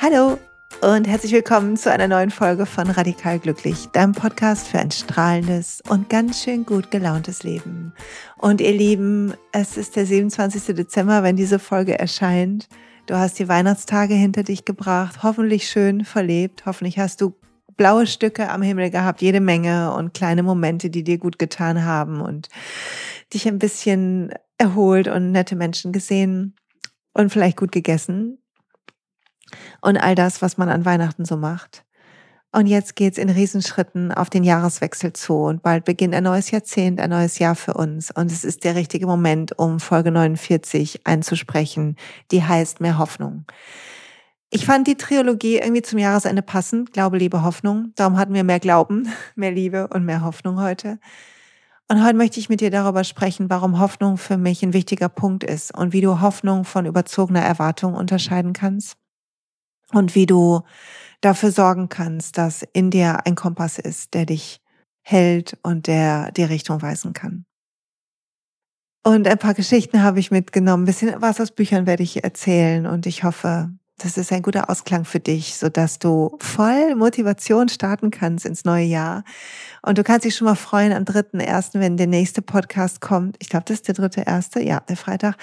Hallo und herzlich willkommen zu einer neuen Folge von Radikal Glücklich, deinem Podcast für ein strahlendes und ganz schön gut gelauntes Leben. Und ihr Lieben, es ist der 27. Dezember, wenn diese Folge erscheint. Du hast die Weihnachtstage hinter dich gebracht, hoffentlich schön verlebt, hoffentlich hast du blaue Stücke am Himmel gehabt, jede Menge und kleine Momente, die dir gut getan haben und dich ein bisschen erholt und nette Menschen gesehen und vielleicht gut gegessen und all das, was man an Weihnachten so macht. Und jetzt geht's in Riesenschritten auf den Jahreswechsel zu und bald beginnt ein neues Jahrzehnt, ein neues Jahr für uns. Und es ist der richtige Moment, um Folge 49 einzusprechen, die heißt Mehr Hoffnung. Ich fand die Trilogie irgendwie zum Jahresende passend, Glaube, Liebe, Hoffnung. Darum hatten wir mehr Glauben, mehr Liebe und mehr Hoffnung heute. Und heute möchte ich mit dir darüber sprechen, warum Hoffnung für mich ein wichtiger Punkt ist und wie du Hoffnung von überzogener Erwartung unterscheiden kannst und wie du dafür sorgen kannst, dass in dir ein Kompass ist, der dich hält und der die Richtung weisen kann. Und ein paar Geschichten habe ich mitgenommen. Ein bisschen was aus Büchern werde ich erzählen und ich hoffe, das ist ein guter Ausklang für dich, so dass du voll Motivation starten kannst ins neue Jahr. Und du kannst dich schon mal freuen am dritten ersten, wenn der nächste Podcast kommt. Ich glaube, das ist der dritte erste, ja, der Freitag.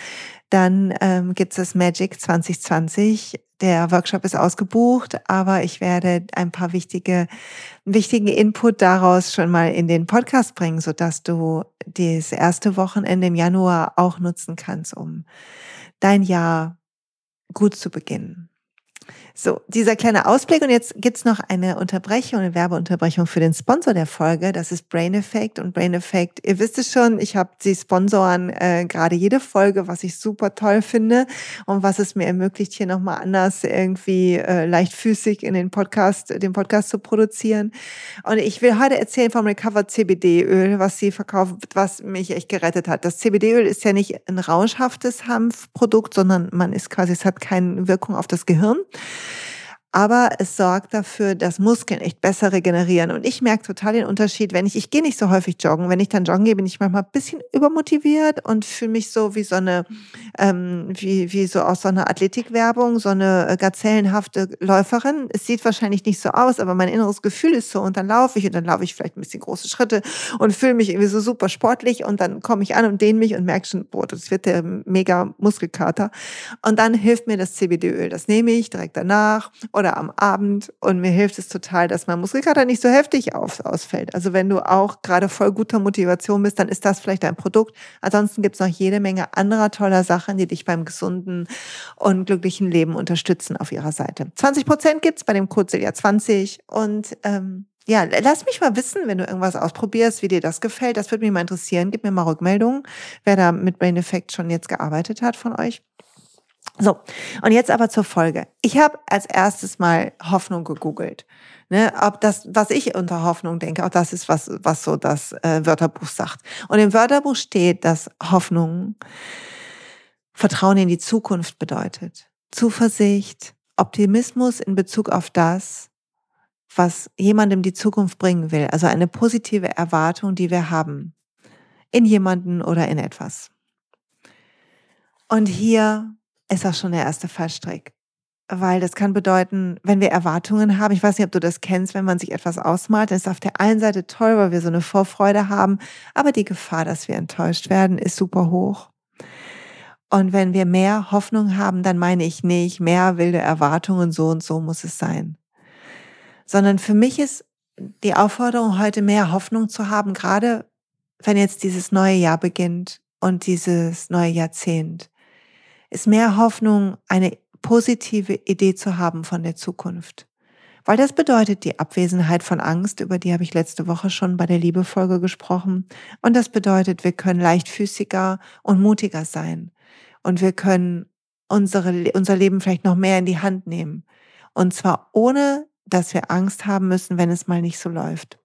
Dann ähm, gibt es Magic 2020. Der Workshop ist ausgebucht, aber ich werde ein paar wichtige, wichtigen Input daraus schon mal in den Podcast bringen, so dass du das erste Wochenende im Januar auch nutzen kannst, um dein Jahr gut zu beginnen. So, dieser kleine Ausblick und jetzt gibt's noch eine Unterbrechung, eine Werbeunterbrechung für den Sponsor der Folge. Das ist Brain Effect und Brain Effect, ihr wisst es schon, ich habe sie sponsoren äh, gerade jede Folge, was ich super toll finde und was es mir ermöglicht, hier nochmal anders irgendwie äh, leichtfüßig in den Podcast, den Podcast zu produzieren. Und ich will heute erzählen vom Recovered CBD-Öl, was sie verkaufen, was mich echt gerettet hat. Das CBD-Öl ist ja nicht ein rauschhaftes Hanfprodukt, sondern man ist quasi, es hat keine Wirkung auf das Gehirn aber es sorgt dafür, dass Muskeln echt besser regenerieren. Und ich merke total den Unterschied, wenn ich, ich gehe nicht so häufig joggen, wenn ich dann joggen gehe, bin ich manchmal ein bisschen übermotiviert und fühle mich so wie so eine, ähm, wie, wie so aus so einer Athletikwerbung, so eine äh, gazellenhafte Läuferin. Es sieht wahrscheinlich nicht so aus, aber mein inneres Gefühl ist so und dann laufe ich und dann laufe ich vielleicht ein bisschen große Schritte und fühle mich irgendwie so super sportlich und dann komme ich an und dehne mich und merke schon, boah, das wird der mega Muskelkater. Und dann hilft mir das CBD-Öl. Das nehme ich direkt danach oder oder am Abend. Und mir hilft es total, dass mein Muskelkater nicht so heftig auf, ausfällt. Also wenn du auch gerade voll guter Motivation bist, dann ist das vielleicht ein Produkt. Ansonsten gibt es noch jede Menge anderer toller Sachen, die dich beim gesunden und glücklichen Leben unterstützen auf ihrer Seite. 20 Prozent gibt es bei dem Code Celia 20 und ähm, ja, lass mich mal wissen, wenn du irgendwas ausprobierst, wie dir das gefällt. Das würde mich mal interessieren. Gib mir mal Rückmeldungen, wer da mit Brain Effect schon jetzt gearbeitet hat von euch. So, und jetzt aber zur Folge. Ich habe als erstes mal Hoffnung gegoogelt. Ne, ob das, was ich unter Hoffnung denke, auch das ist, was, was so das äh, Wörterbuch sagt. Und im Wörterbuch steht, dass Hoffnung Vertrauen in die Zukunft bedeutet. Zuversicht, Optimismus in Bezug auf das, was jemandem die Zukunft bringen will. Also eine positive Erwartung, die wir haben. In jemanden oder in etwas. Und hier ist auch schon der erste Fallstrick. Weil das kann bedeuten, wenn wir Erwartungen haben, ich weiß nicht, ob du das kennst, wenn man sich etwas ausmalt, dann ist auf der einen Seite toll, weil wir so eine Vorfreude haben, aber die Gefahr, dass wir enttäuscht werden, ist super hoch. Und wenn wir mehr Hoffnung haben, dann meine ich nicht mehr wilde Erwartungen, so und so muss es sein. Sondern für mich ist die Aufforderung heute mehr Hoffnung zu haben, gerade wenn jetzt dieses neue Jahr beginnt und dieses neue Jahrzehnt ist mehr Hoffnung, eine positive Idee zu haben von der Zukunft. Weil das bedeutet die Abwesenheit von Angst, über die habe ich letzte Woche schon bei der Liebefolge gesprochen. Und das bedeutet, wir können leichtfüßiger und mutiger sein. Und wir können unsere, unser Leben vielleicht noch mehr in die Hand nehmen. Und zwar ohne, dass wir Angst haben müssen, wenn es mal nicht so läuft.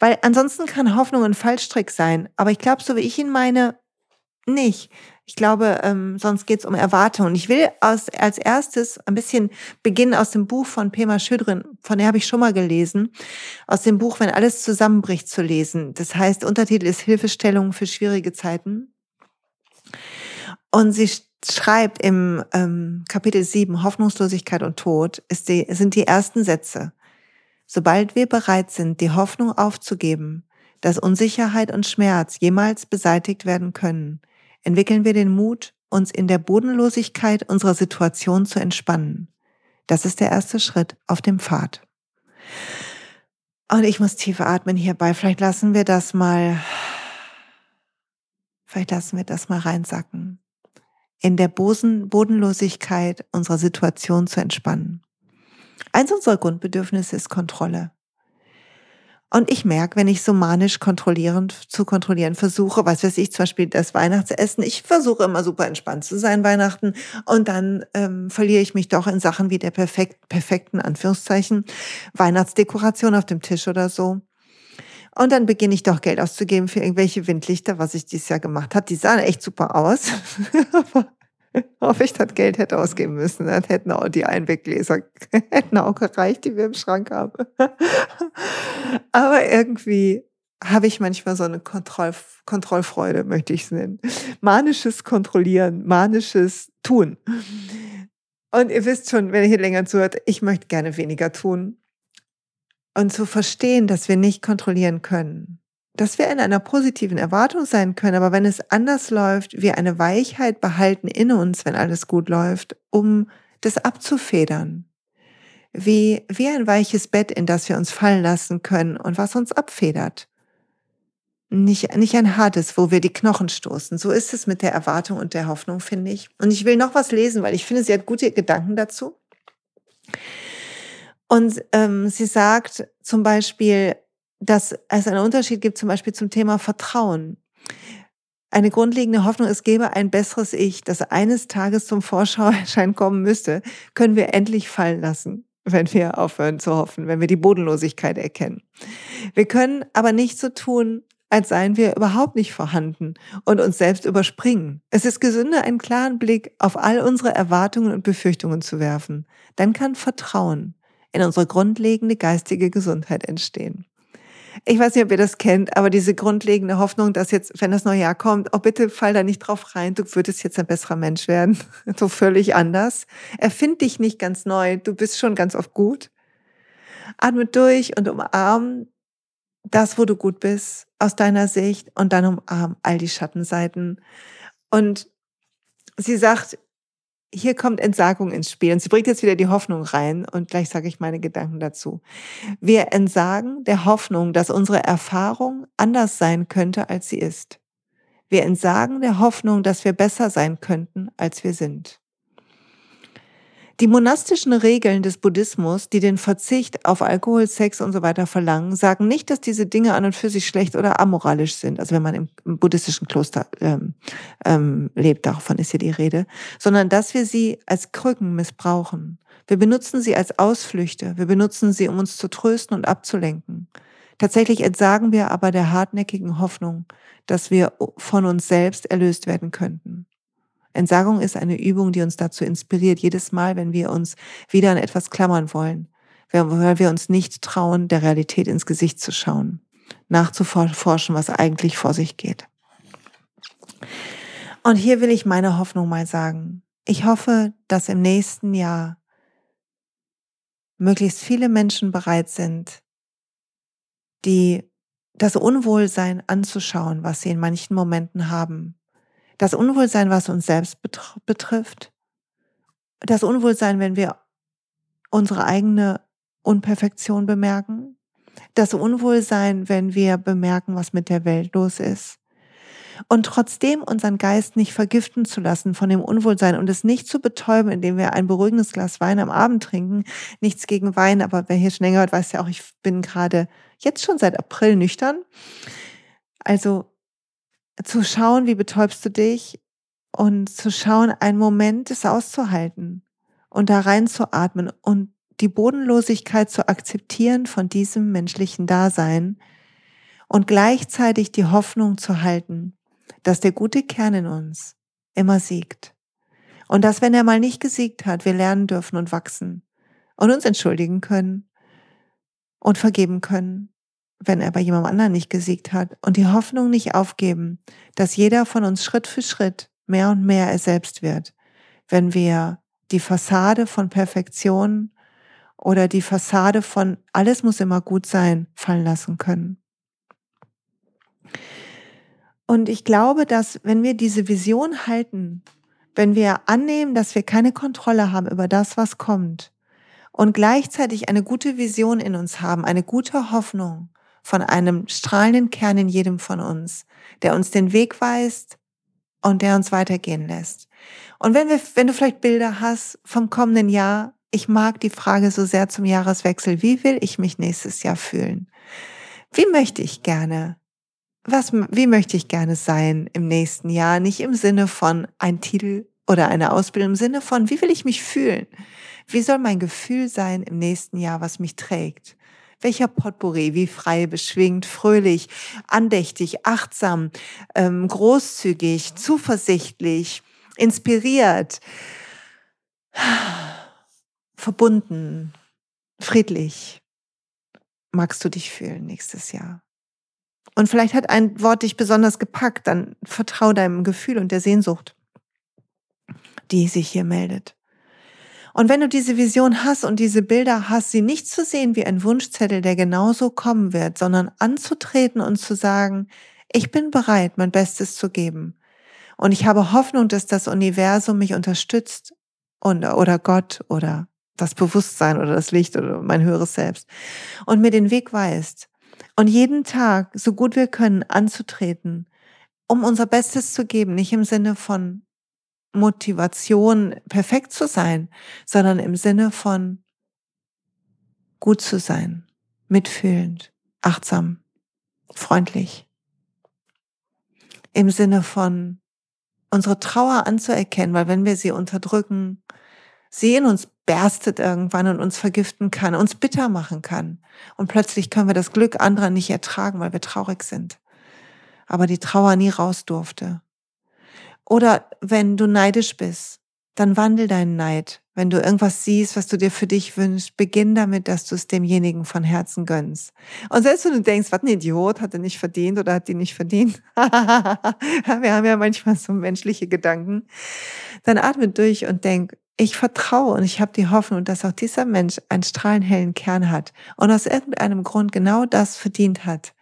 Weil ansonsten kann Hoffnung ein Fallstrick sein. Aber ich glaube, so wie ich ihn meine, nicht. Ich glaube, ähm, sonst geht es um Erwartungen. Ich will aus, als erstes ein bisschen beginnen aus dem Buch von Pema Schödrin, von der habe ich schon mal gelesen, aus dem Buch Wenn alles zusammenbricht zu lesen. Das heißt, Untertitel ist Hilfestellung für schwierige Zeiten. Und sie schreibt im ähm, Kapitel 7 Hoffnungslosigkeit und Tod, ist die, sind die ersten Sätze. Sobald wir bereit sind, die Hoffnung aufzugeben, dass Unsicherheit und Schmerz jemals beseitigt werden können, entwickeln wir den Mut, uns in der Bodenlosigkeit unserer Situation zu entspannen. Das ist der erste Schritt auf dem Pfad. Und ich muss tief atmen hierbei. Vielleicht lassen wir das mal, vielleicht lassen wir das mal reinsacken. In der Bodenlosigkeit unserer Situation zu entspannen. Eins unserer Grundbedürfnisse ist Kontrolle. Und ich merke, wenn ich so manisch kontrollierend zu kontrollieren versuche, was weiß ich, zum Beispiel das Weihnachtsessen, ich versuche immer super entspannt zu sein Weihnachten und dann ähm, verliere ich mich doch in Sachen wie der perfekt, perfekten Anführungszeichen Weihnachtsdekoration auf dem Tisch oder so. Und dann beginne ich doch Geld auszugeben für irgendwelche Windlichter, was ich dieses Jahr gemacht habe. Die sahen echt super aus. Hoffe ich, das Geld hätte ausgeben müssen. Dann hätten auch die Einweggläser hätten auch gereicht, die wir im Schrank haben. Aber irgendwie habe ich manchmal so eine Kontroll Kontrollfreude, möchte ich es nennen. Manisches Kontrollieren, manisches Tun. Und ihr wisst schon, wenn ihr hier länger zuhört, ich möchte gerne weniger tun. Und zu verstehen, dass wir nicht kontrollieren können, dass wir in einer positiven Erwartung sein können, aber wenn es anders läuft, wir eine Weichheit behalten in uns, wenn alles gut läuft, um das abzufedern. Wie, wie ein weiches Bett, in das wir uns fallen lassen können und was uns abfedert. Nicht, nicht ein hartes, wo wir die Knochen stoßen. So ist es mit der Erwartung und der Hoffnung, finde ich. Und ich will noch was lesen, weil ich finde, sie hat gute Gedanken dazu. Und ähm, sie sagt zum Beispiel, dass es einen Unterschied gibt, zum Beispiel zum Thema Vertrauen. Eine grundlegende Hoffnung, es gäbe ein besseres Ich, das eines Tages zum Vorschauerschein kommen müsste, können wir endlich fallen lassen, wenn wir aufhören zu hoffen, wenn wir die Bodenlosigkeit erkennen. Wir können aber nicht so tun, als seien wir überhaupt nicht vorhanden und uns selbst überspringen. Es ist gesünder, einen klaren Blick auf all unsere Erwartungen und Befürchtungen zu werfen. Dann kann Vertrauen in unsere grundlegende geistige Gesundheit entstehen. Ich weiß nicht, ob ihr das kennt, aber diese grundlegende Hoffnung, dass jetzt, wenn das neue Jahr kommt, oh bitte fall da nicht drauf rein, du würdest jetzt ein besserer Mensch werden. so völlig anders. Erfind dich nicht ganz neu, du bist schon ganz oft gut. Atme durch und umarm das, wo du gut bist, aus deiner Sicht und dann umarm all die Schattenseiten. Und sie sagt, hier kommt Entsagung ins Spiel. Und sie bringt jetzt wieder die Hoffnung rein und gleich sage ich meine Gedanken dazu. Wir entsagen der Hoffnung, dass unsere Erfahrung anders sein könnte, als sie ist. Wir entsagen der Hoffnung, dass wir besser sein könnten, als wir sind. Die monastischen Regeln des Buddhismus, die den Verzicht auf Alkohol, Sex und so weiter verlangen, sagen nicht, dass diese Dinge an und für sich schlecht oder amoralisch sind. Also wenn man im, buddhistischen Kloster ähm, ähm, lebt, davon ist hier die Rede, sondern dass wir sie als Krücken missbrauchen. Wir benutzen sie als Ausflüchte. Wir benutzen sie, um uns zu trösten und abzulenken. Tatsächlich entsagen wir aber der hartnäckigen Hoffnung, dass wir von uns selbst erlöst werden könnten. Entsagung ist eine Übung, die uns dazu inspiriert, jedes Mal, wenn wir uns wieder an etwas klammern wollen, weil wir uns nicht trauen, der Realität ins Gesicht zu schauen, nachzuforschen, was eigentlich vor sich geht. Und hier will ich meine Hoffnung mal sagen. Ich hoffe, dass im nächsten Jahr möglichst viele Menschen bereit sind, die das Unwohlsein anzuschauen, was sie in manchen Momenten haben, das Unwohlsein, was uns selbst betrifft. Das Unwohlsein, wenn wir unsere eigene Unperfektion bemerken. Das Unwohlsein, wenn wir bemerken, was mit der Welt los ist. Und trotzdem unseren Geist nicht vergiften zu lassen von dem Unwohlsein und es nicht zu betäuben, indem wir ein beruhigendes Glas Wein am Abend trinken. Nichts gegen Wein, aber wer hier schon länger hört, weiß ja auch, ich bin gerade jetzt schon seit April nüchtern. Also zu schauen, wie betäubst du dich und zu schauen, einen Moment es auszuhalten und da reinzuatmen und die Bodenlosigkeit zu akzeptieren von diesem menschlichen Dasein und gleichzeitig die Hoffnung zu halten, dass der gute Kern in uns immer siegt. Und dass, wenn er mal nicht gesiegt hat, wir lernen dürfen und wachsen und uns entschuldigen können und vergeben können wenn er bei jemandem anderen nicht gesiegt hat und die Hoffnung nicht aufgeben, dass jeder von uns Schritt für Schritt mehr und mehr er selbst wird, wenn wir die Fassade von Perfektion oder die Fassade von alles muss immer gut sein fallen lassen können. Und ich glaube, dass wenn wir diese Vision halten, wenn wir annehmen, dass wir keine Kontrolle haben über das, was kommt und gleichzeitig eine gute Vision in uns haben, eine gute Hoffnung von einem strahlenden Kern in jedem von uns, der uns den Weg weist und der uns weitergehen lässt. Und wenn wir, wenn du vielleicht Bilder hast vom kommenden Jahr, ich mag die Frage so sehr zum Jahreswechsel, wie will ich mich nächstes Jahr fühlen? Wie möchte ich gerne was, wie möchte ich gerne sein im nächsten Jahr? Nicht im Sinne von ein Titel oder eine Ausbildung, im Sinne von, wie will ich mich fühlen? Wie soll mein Gefühl sein im nächsten Jahr, was mich trägt? Welcher Potpourri, wie frei, beschwingt, fröhlich, andächtig, achtsam, ähm, großzügig, zuversichtlich, inspiriert, verbunden, friedlich magst du dich fühlen nächstes Jahr? Und vielleicht hat ein Wort dich besonders gepackt, dann vertrau deinem Gefühl und der Sehnsucht, die sich hier meldet. Und wenn du diese Vision hast und diese Bilder hast, sie nicht zu sehen wie ein Wunschzettel, der genauso kommen wird, sondern anzutreten und zu sagen, ich bin bereit, mein Bestes zu geben. Und ich habe Hoffnung, dass das Universum mich unterstützt und, oder Gott oder das Bewusstsein oder das Licht oder mein höheres Selbst und mir den Weg weist. Und jeden Tag, so gut wir können, anzutreten, um unser Bestes zu geben, nicht im Sinne von Motivation, perfekt zu sein, sondern im Sinne von gut zu sein, mitfühlend, achtsam, freundlich. Im Sinne von unsere Trauer anzuerkennen, weil wenn wir sie unterdrücken, sie in uns berstet irgendwann und uns vergiften kann, uns bitter machen kann. Und plötzlich können wir das Glück anderer nicht ertragen, weil wir traurig sind. Aber die Trauer nie raus durfte. Oder wenn du neidisch bist, dann wandel deinen Neid. Wenn du irgendwas siehst, was du dir für dich wünschst, beginn damit, dass du es demjenigen von Herzen gönnst. Und selbst wenn du denkst, was ein Idiot, hat er nicht verdient oder hat die nicht verdient. Wir haben ja manchmal so menschliche Gedanken. Dann atme durch und denk, ich vertraue und ich habe die Hoffnung, dass auch dieser Mensch einen strahlenhellen Kern hat und aus irgendeinem Grund genau das verdient hat,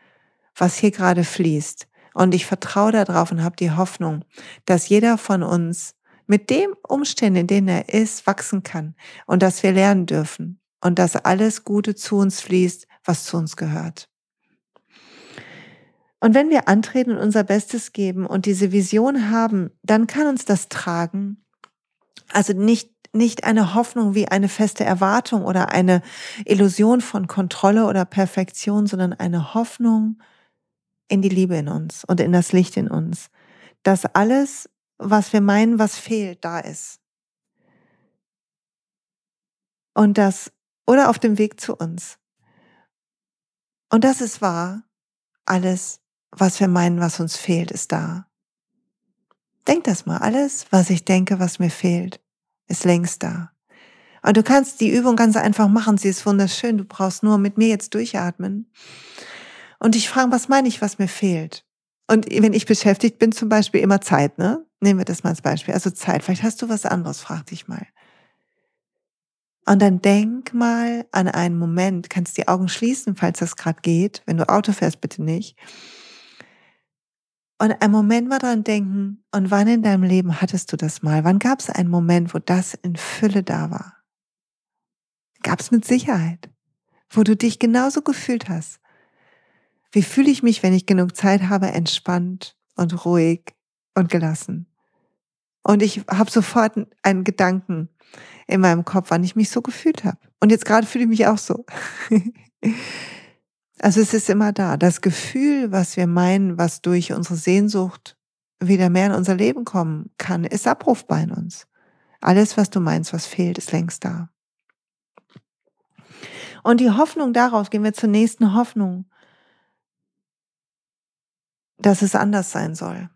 was hier gerade fließt. Und ich vertraue darauf und habe die Hoffnung, dass jeder von uns mit dem Umständen, in denen er ist, wachsen kann und dass wir lernen dürfen und dass alles Gute zu uns fließt, was zu uns gehört. Und wenn wir antreten und unser Bestes geben und diese Vision haben, dann kann uns das tragen also nicht, nicht eine Hoffnung wie eine feste Erwartung oder eine Illusion von Kontrolle oder Perfektion, sondern eine Hoffnung in die Liebe in uns und in das Licht in uns. Dass alles, was wir meinen, was fehlt, da ist. Und das, oder auf dem Weg zu uns. Und das ist wahr. Alles, was wir meinen, was uns fehlt, ist da. Denk das mal. Alles, was ich denke, was mir fehlt, ist längst da. Und du kannst die Übung ganz einfach machen. Sie ist wunderschön. Du brauchst nur mit mir jetzt durchatmen. Und dich fragen, was meine ich, was mir fehlt? Und wenn ich beschäftigt bin, zum Beispiel immer Zeit, ne? Nehmen wir das mal als Beispiel. Also Zeit. Vielleicht hast du was anderes, frag dich mal. Und dann denk mal an einen Moment, kannst die Augen schließen, falls das gerade geht. Wenn du Auto fährst, bitte nicht. Und einen Moment mal dran denken, und wann in deinem Leben hattest du das mal? Wann gab es einen Moment, wo das in Fülle da war? Gab es mit Sicherheit, wo du dich genauso gefühlt hast. Wie fühle ich mich, wenn ich genug Zeit habe, entspannt und ruhig und gelassen? Und ich habe sofort einen Gedanken in meinem Kopf, wann ich mich so gefühlt habe. Und jetzt gerade fühle ich mich auch so. Also es ist immer da. Das Gefühl, was wir meinen, was durch unsere Sehnsucht wieder mehr in unser Leben kommen kann, ist abrufbar in uns. Alles, was du meinst, was fehlt, ist längst da. Und die Hoffnung daraus, gehen wir zur nächsten Hoffnung, dass es anders sein soll.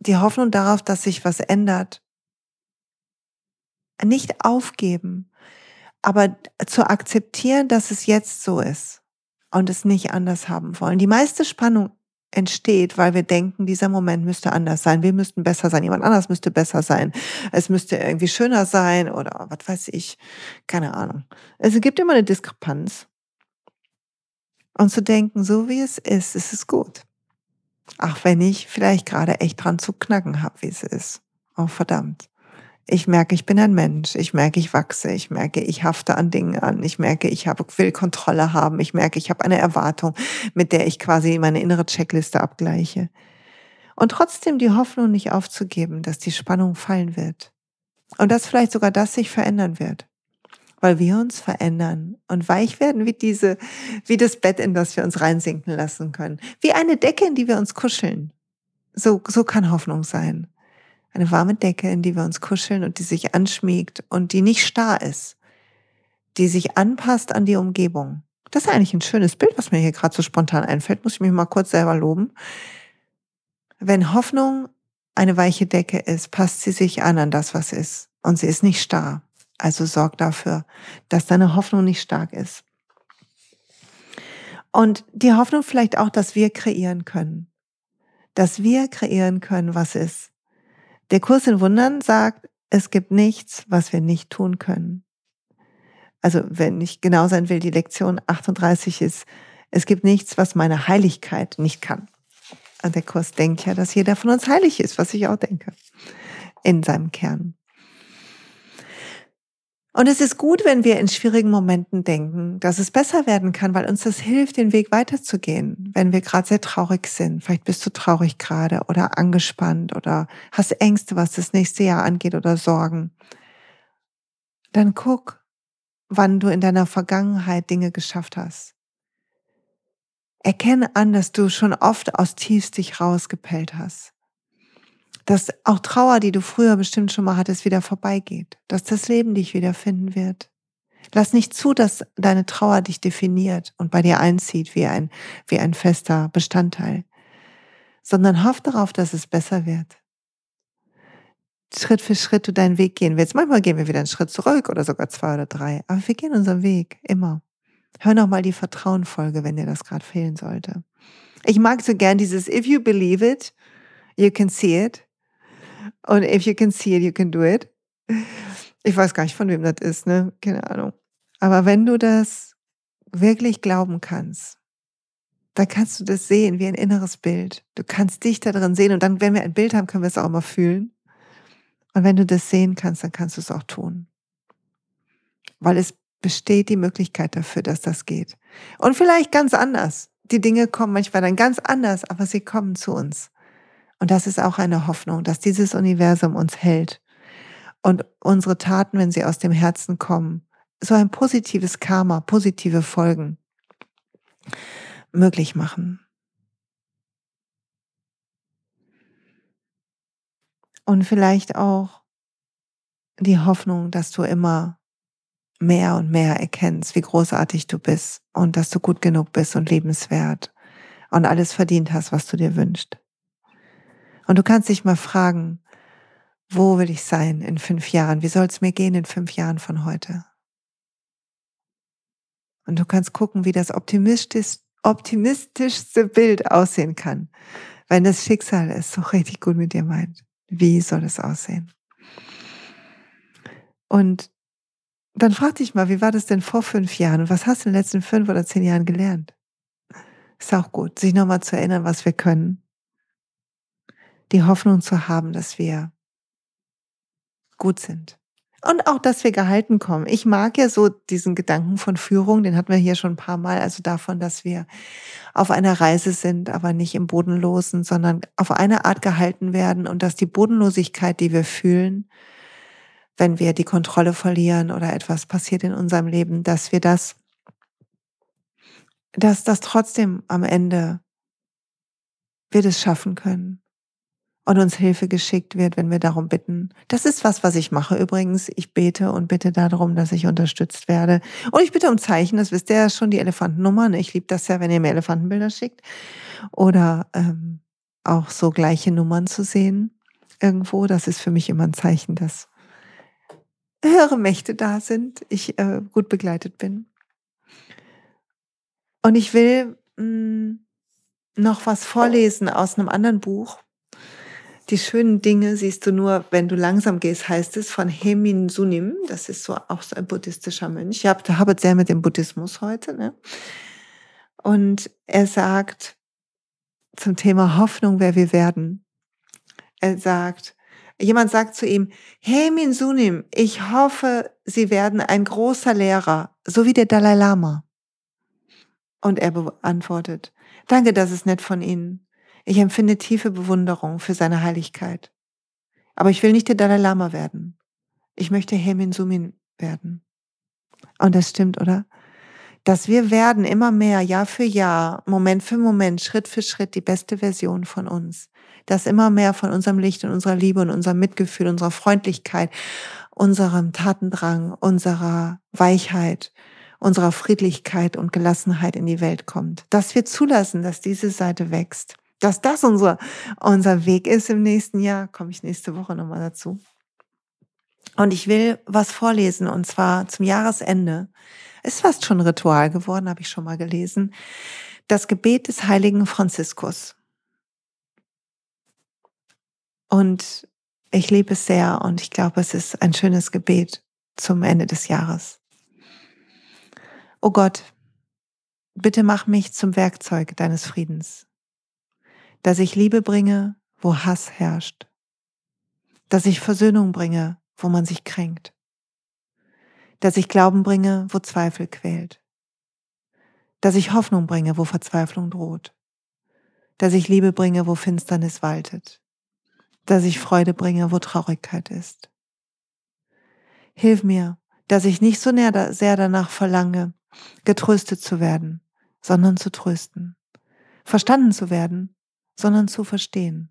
Die Hoffnung darauf, dass sich was ändert. Nicht aufgeben, aber zu akzeptieren, dass es jetzt so ist und es nicht anders haben wollen. Die meiste Spannung entsteht, weil wir denken, dieser Moment müsste anders sein. Wir müssten besser sein. Jemand anders müsste besser sein. Es müsste irgendwie schöner sein oder was weiß ich. Keine Ahnung. Es gibt immer eine Diskrepanz. Und zu denken, so wie es ist, ist es gut. Auch wenn ich vielleicht gerade echt dran zu knacken habe, wie es ist. Oh verdammt. Ich merke, ich bin ein Mensch. Ich merke, ich wachse. Ich merke, ich hafte an Dingen an. Ich merke, ich habe, will Kontrolle haben. Ich merke, ich habe eine Erwartung, mit der ich quasi meine innere Checkliste abgleiche. Und trotzdem die Hoffnung nicht aufzugeben, dass die Spannung fallen wird. Und dass vielleicht sogar das sich verändern wird. Weil wir uns verändern und weich werden wie diese, wie das Bett, in das wir uns reinsinken lassen können. Wie eine Decke, in die wir uns kuscheln. So, so kann Hoffnung sein eine warme Decke, in die wir uns kuscheln und die sich anschmiegt und die nicht starr ist, die sich anpasst an die Umgebung. Das ist eigentlich ein schönes Bild, was mir hier gerade so spontan einfällt, muss ich mich mal kurz selber loben. Wenn Hoffnung eine weiche Decke ist, passt sie sich an an das, was ist. Und sie ist nicht starr. Also sorg dafür, dass deine Hoffnung nicht stark ist. Und die Hoffnung vielleicht auch, dass wir kreieren können. Dass wir kreieren können, was ist. Der Kurs in Wundern sagt, es gibt nichts, was wir nicht tun können. Also wenn ich genau sein will, die Lektion 38 ist, es gibt nichts, was meine Heiligkeit nicht kann. Und der Kurs denkt ja, dass jeder von uns heilig ist, was ich auch denke, in seinem Kern. Und es ist gut, wenn wir in schwierigen Momenten denken, dass es besser werden kann, weil uns das hilft, den Weg weiterzugehen. Wenn wir gerade sehr traurig sind, vielleicht bist du traurig gerade oder angespannt oder hast Ängste, was das nächste Jahr angeht oder Sorgen, dann guck, wann du in deiner Vergangenheit Dinge geschafft hast. Erkenne an, dass du schon oft aus tiefst dich rausgepellt hast dass auch Trauer, die du früher bestimmt schon mal hattest, wieder vorbeigeht, dass das Leben dich wieder finden wird. Lass nicht zu, dass deine Trauer dich definiert und bei dir einzieht wie ein, wie ein fester Bestandteil, sondern hoff darauf, dass es besser wird. Schritt für Schritt du deinen Weg gehen willst. Manchmal gehen wir wieder einen Schritt zurück oder sogar zwei oder drei, aber wir gehen unseren Weg, immer. Hör noch mal die Vertrauenfolge, wenn dir das gerade fehlen sollte. Ich mag so gern dieses If you believe it, you can see it. Und if you can see it, you can do it. Ich weiß gar nicht, von wem das ist, ne? Keine Ahnung. Aber wenn du das wirklich glauben kannst, dann kannst du das sehen wie ein inneres Bild. Du kannst dich da drin sehen und dann, wenn wir ein Bild haben, können wir es auch mal fühlen. Und wenn du das sehen kannst, dann kannst du es auch tun. Weil es besteht die Möglichkeit dafür, dass das geht. Und vielleicht ganz anders. Die Dinge kommen manchmal dann ganz anders, aber sie kommen zu uns. Und das ist auch eine Hoffnung, dass dieses Universum uns hält und unsere Taten, wenn sie aus dem Herzen kommen, so ein positives Karma, positive Folgen möglich machen. Und vielleicht auch die Hoffnung, dass du immer mehr und mehr erkennst, wie großartig du bist und dass du gut genug bist und lebenswert und alles verdient hast, was du dir wünschst. Und du kannst dich mal fragen, wo will ich sein in fünf Jahren? Wie soll es mir gehen in fünf Jahren von heute? Und du kannst gucken, wie das optimistisch, optimistischste Bild aussehen kann, wenn das Schicksal es so richtig gut mit dir meint. Wie soll es aussehen? Und dann frag dich mal, wie war das denn vor fünf Jahren und was hast du in den letzten fünf oder zehn Jahren gelernt? Ist auch gut, sich nochmal zu erinnern, was wir können die Hoffnung zu haben, dass wir gut sind. Und auch, dass wir gehalten kommen. Ich mag ja so diesen Gedanken von Führung, den hatten wir hier schon ein paar Mal, also davon, dass wir auf einer Reise sind, aber nicht im Bodenlosen, sondern auf eine Art gehalten werden und dass die Bodenlosigkeit, die wir fühlen, wenn wir die Kontrolle verlieren oder etwas passiert in unserem Leben, dass wir das, dass das trotzdem am Ende wir das schaffen können und uns Hilfe geschickt wird, wenn wir darum bitten. Das ist was, was ich mache übrigens. Ich bete und bitte darum, dass ich unterstützt werde. Und ich bitte um Zeichen, das wisst ihr ja schon, die Elefantennummer. Ich liebe das ja, wenn ihr mir Elefantenbilder schickt. Oder ähm, auch so gleiche Nummern zu sehen irgendwo. Das ist für mich immer ein Zeichen, dass höhere Mächte da sind, ich äh, gut begleitet bin. Und ich will mh, mm, noch was vorlesen aus einem anderen Buch. Die schönen Dinge siehst du nur, wenn du langsam gehst, heißt es von Hemin Sunim. Das ist so auch so ein buddhistischer Mönch. Ich habe hab sehr mit dem Buddhismus heute. Ne? Und er sagt zum Thema Hoffnung, wer wir werden. Er sagt, jemand sagt zu ihm, Hemin Sunim, ich hoffe, Sie werden ein großer Lehrer, so wie der Dalai Lama. Und er beantwortet, danke, das ist nett von Ihnen. Ich empfinde tiefe Bewunderung für seine Heiligkeit. Aber ich will nicht der Dalai Lama werden. Ich möchte Hemin Sumin werden. Und das stimmt, oder? Dass wir werden immer mehr, Jahr für Jahr, Moment für Moment, Schritt für Schritt die beste Version von uns. Dass immer mehr von unserem Licht und unserer Liebe und unserem Mitgefühl, unserer Freundlichkeit, unserem Tatendrang, unserer Weichheit, unserer Friedlichkeit und Gelassenheit in die Welt kommt. Dass wir zulassen, dass diese Seite wächst dass das unser, unser Weg ist im nächsten Jahr, komme ich nächste Woche nochmal dazu. Und ich will was vorlesen, und zwar zum Jahresende. Ist fast schon Ritual geworden, habe ich schon mal gelesen. Das Gebet des heiligen Franziskus. Und ich liebe es sehr und ich glaube, es ist ein schönes Gebet zum Ende des Jahres. O Gott, bitte mach mich zum Werkzeug deines Friedens dass ich Liebe bringe, wo Hass herrscht, dass ich Versöhnung bringe, wo man sich kränkt, dass ich Glauben bringe, wo Zweifel quält, dass ich Hoffnung bringe, wo Verzweiflung droht, dass ich Liebe bringe, wo Finsternis waltet, dass ich Freude bringe, wo Traurigkeit ist. Hilf mir, dass ich nicht so sehr danach verlange, getröstet zu werden, sondern zu trösten, verstanden zu werden, sondern zu verstehen.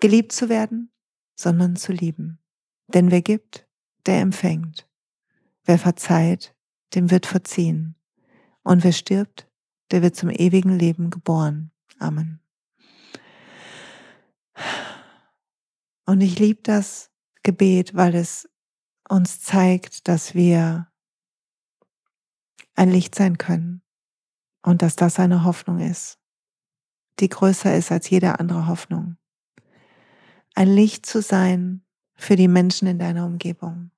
Geliebt zu werden, sondern zu lieben. Denn wer gibt, der empfängt. Wer verzeiht, dem wird verziehen. Und wer stirbt, der wird zum ewigen Leben geboren. Amen. Und ich liebe das Gebet, weil es uns zeigt, dass wir ein Licht sein können und dass das eine Hoffnung ist die größer ist als jede andere Hoffnung. Ein Licht zu sein für die Menschen in deiner Umgebung.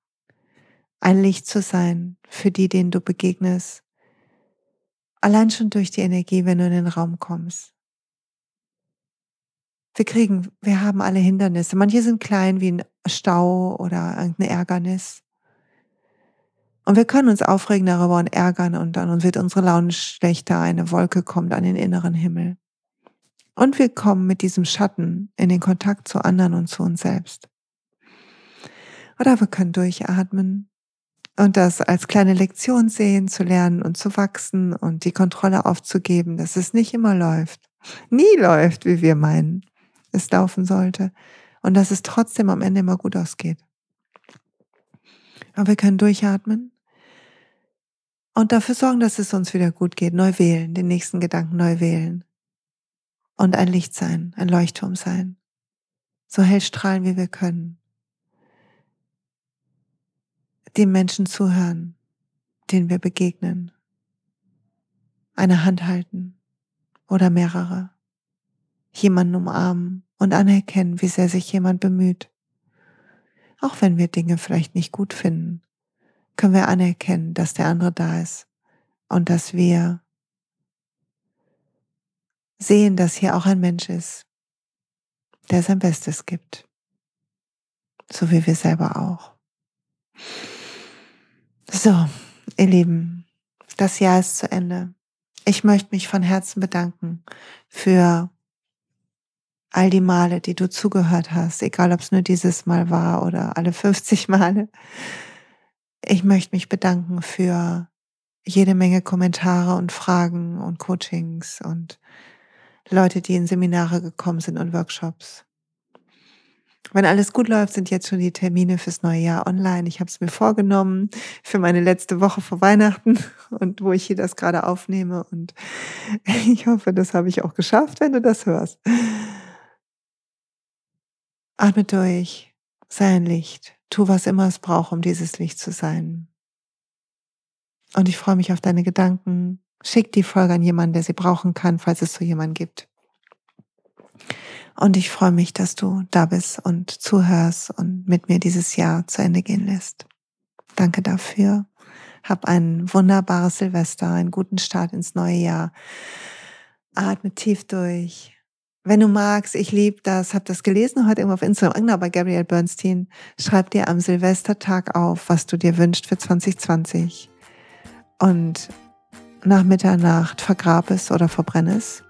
Ein Licht zu sein für die, denen du begegnest. Allein schon durch die Energie, wenn du in den Raum kommst. Wir kriegen, wir haben alle Hindernisse. Manche sind klein wie ein Stau oder irgendein Ärgernis. Und wir können uns aufregen darüber und ärgern und dann wird unsere Laune schlechter. Eine Wolke kommt an den inneren Himmel. Und wir kommen mit diesem Schatten in den Kontakt zu anderen und zu uns selbst. Oder wir können durchatmen und das als kleine Lektion sehen, zu lernen und zu wachsen und die Kontrolle aufzugeben, dass es nicht immer läuft, nie läuft, wie wir meinen, es laufen sollte und dass es trotzdem am Ende immer gut ausgeht. Aber wir können durchatmen und dafür sorgen, dass es uns wieder gut geht, neu wählen, den nächsten Gedanken neu wählen und ein Licht sein, ein Leuchtturm sein. So hell strahlen, wie wir können. Den Menschen zuhören, denen wir begegnen. Eine Hand halten oder mehrere. Jemanden umarmen und anerkennen, wie sehr sich jemand bemüht. Auch wenn wir Dinge vielleicht nicht gut finden, können wir anerkennen, dass der andere da ist und dass wir sehen, dass hier auch ein Mensch ist, der sein Bestes gibt. So wie wir selber auch. So, ihr Lieben, das Jahr ist zu Ende. Ich möchte mich von Herzen bedanken für all die Male, die du zugehört hast, egal ob es nur dieses Mal war oder alle 50 Male. Ich möchte mich bedanken für jede Menge Kommentare und Fragen und Coachings und Leute, die in Seminare gekommen sind und Workshops. Wenn alles gut läuft, sind jetzt schon die Termine fürs neue Jahr online. Ich habe es mir vorgenommen für meine letzte Woche vor Weihnachten und wo ich hier das gerade aufnehme. Und ich hoffe, das habe ich auch geschafft, wenn du das hörst. Atme durch, sei ein Licht, tu was immer es braucht, um dieses Licht zu sein. Und ich freue mich auf deine Gedanken, Schick die Folge an jemanden, der sie brauchen kann, falls es so jemanden gibt. Und ich freue mich, dass du da bist und zuhörst und mit mir dieses Jahr zu Ende gehen lässt. Danke dafür. Hab ein wunderbares Silvester, einen guten Start ins neue Jahr. Atme tief durch. Wenn du magst, ich liebe das, hab das gelesen heute irgendwo auf Instagram, genau bei Gabrielle Bernstein. Schreib dir am Silvestertag auf, was du dir wünschst für 2020. Und nach Mitternacht vergrab es oder verbrenne es.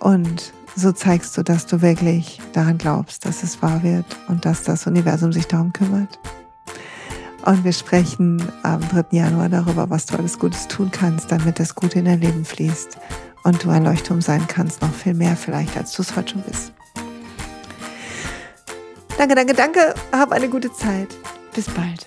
Und so zeigst du, dass du wirklich daran glaubst, dass es wahr wird und dass das Universum sich darum kümmert. Und wir sprechen am 3. Januar darüber, was du alles Gutes tun kannst, damit das Gute in dein Leben fließt und du ein Leuchtturm sein kannst, noch viel mehr vielleicht, als du es heute schon bist. Danke, danke, danke. Hab eine gute Zeit. Bis bald.